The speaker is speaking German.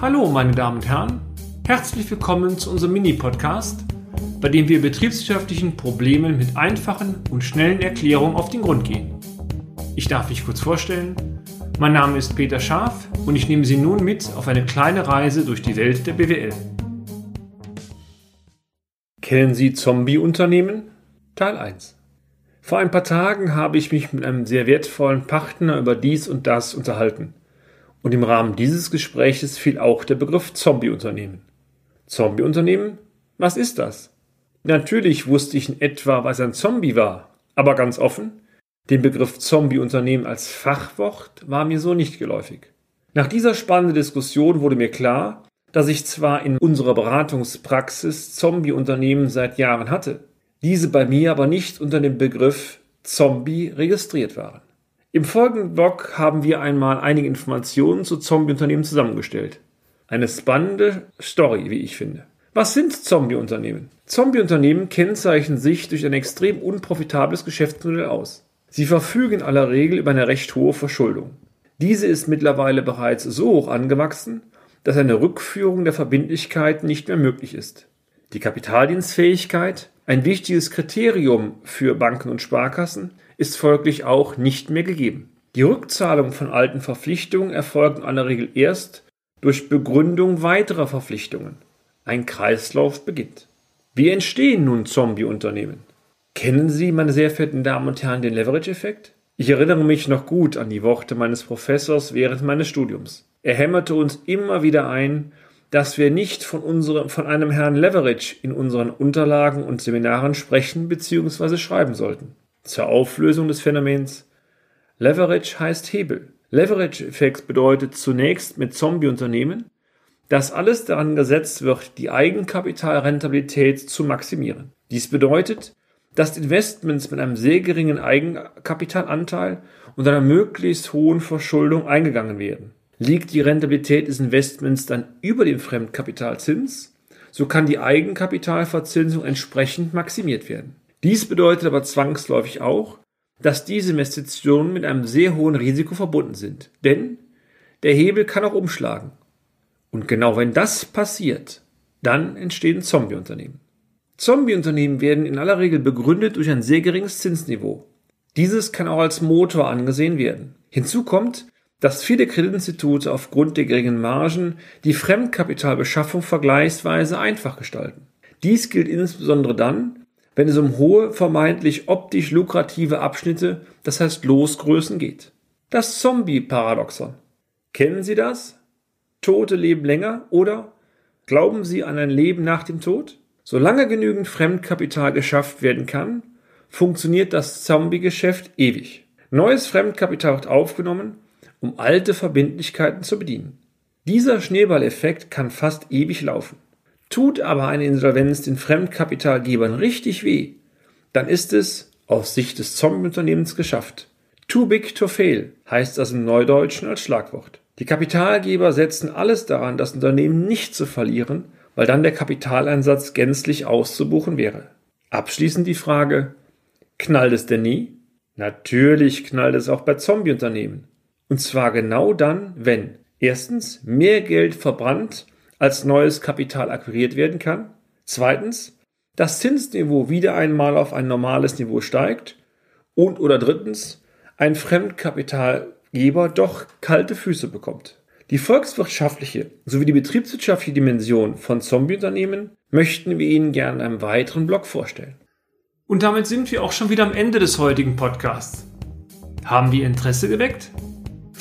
Hallo, meine Damen und Herren. Herzlich willkommen zu unserem Mini-Podcast, bei dem wir betriebswirtschaftlichen Problemen mit einfachen und schnellen Erklärungen auf den Grund gehen. Ich darf mich kurz vorstellen. Mein Name ist Peter Scharf und ich nehme Sie nun mit auf eine kleine Reise durch die Welt der BWL. Kennen Sie Zombie-Unternehmen? Teil 1. Vor ein paar Tagen habe ich mich mit einem sehr wertvollen Partner über dies und das unterhalten. Und im Rahmen dieses Gespräches fiel auch der Begriff Zombie-Unternehmen. Zombie-Unternehmen? Was ist das? Natürlich wusste ich in etwa, was ein Zombie war, aber ganz offen, den Begriff Zombie-Unternehmen als Fachwort war mir so nicht geläufig. Nach dieser spannenden Diskussion wurde mir klar, dass ich zwar in unserer Beratungspraxis Zombie-Unternehmen seit Jahren hatte, diese bei mir aber nicht unter dem Begriff Zombie registriert waren. Im folgenden Blog haben wir einmal einige Informationen zu Zombie-Unternehmen zusammengestellt. Eine spannende Story, wie ich finde. Was sind Zombie-Unternehmen? Zombie-Unternehmen kennzeichnen sich durch ein extrem unprofitables Geschäftsmodell aus. Sie verfügen in aller Regel über eine recht hohe Verschuldung. Diese ist mittlerweile bereits so hoch angewachsen, dass eine Rückführung der Verbindlichkeiten nicht mehr möglich ist. Die Kapitaldienstfähigkeit, ein wichtiges Kriterium für Banken und Sparkassen, ist folglich auch nicht mehr gegeben. Die Rückzahlung von alten Verpflichtungen erfolgt in aller Regel erst durch Begründung weiterer Verpflichtungen. Ein Kreislauf beginnt. Wie entstehen nun Zombie-Unternehmen? Kennen Sie, meine sehr verehrten Damen und Herren, den Leverage-Effekt? Ich erinnere mich noch gut an die Worte meines Professors während meines Studiums. Er hämmerte uns immer wieder ein, dass wir nicht von, unserem, von einem Herrn Leverage in unseren Unterlagen und Seminaren sprechen bzw. schreiben sollten zur Auflösung des Phänomens. Leverage heißt Hebel. Leverage-Effekt bedeutet zunächst mit Zombie-Unternehmen, dass alles daran gesetzt wird, die Eigenkapitalrentabilität zu maximieren. Dies bedeutet, dass Investments mit einem sehr geringen Eigenkapitalanteil und einer möglichst hohen Verschuldung eingegangen werden. Liegt die Rentabilität des Investments dann über dem Fremdkapitalzins, so kann die Eigenkapitalverzinsung entsprechend maximiert werden. Dies bedeutet aber zwangsläufig auch, dass diese Investitionen mit einem sehr hohen Risiko verbunden sind. Denn der Hebel kann auch umschlagen. Und genau wenn das passiert, dann entstehen Zombie-Unternehmen. Zombie-Unternehmen werden in aller Regel begründet durch ein sehr geringes Zinsniveau. Dieses kann auch als Motor angesehen werden. Hinzu kommt, dass viele Kreditinstitute aufgrund der geringen Margen die Fremdkapitalbeschaffung vergleichsweise einfach gestalten. Dies gilt insbesondere dann, wenn es um hohe, vermeintlich optisch lukrative Abschnitte, das heißt Losgrößen geht. Das Zombie-Paradoxon. Kennen Sie das? Tote leben länger oder glauben Sie an ein Leben nach dem Tod? Solange genügend Fremdkapital geschafft werden kann, funktioniert das Zombie-Geschäft ewig. Neues Fremdkapital wird aufgenommen, um alte Verbindlichkeiten zu bedienen. Dieser Schneeballeffekt kann fast ewig laufen. Tut aber eine Insolvenz den Fremdkapitalgebern richtig weh, dann ist es aus Sicht des Zombie-Unternehmens geschafft. Too big to fail heißt das im Neudeutschen als Schlagwort. Die Kapitalgeber setzen alles daran, das Unternehmen nicht zu verlieren, weil dann der Kapitaleinsatz gänzlich auszubuchen wäre. Abschließend die Frage, knallt es denn nie? Natürlich knallt es auch bei Zombie-Unternehmen. Und zwar genau dann, wenn erstens mehr Geld verbrannt als neues Kapital akquiriert werden kann. Zweitens, das Zinsniveau wieder einmal auf ein normales Niveau steigt. Und oder drittens, ein Fremdkapitalgeber doch kalte Füße bekommt. Die volkswirtschaftliche sowie die betriebswirtschaftliche Dimension von Zombie-Unternehmen möchten wir Ihnen gerne in einem weiteren Blog vorstellen. Und damit sind wir auch schon wieder am Ende des heutigen Podcasts. Haben wir Interesse geweckt?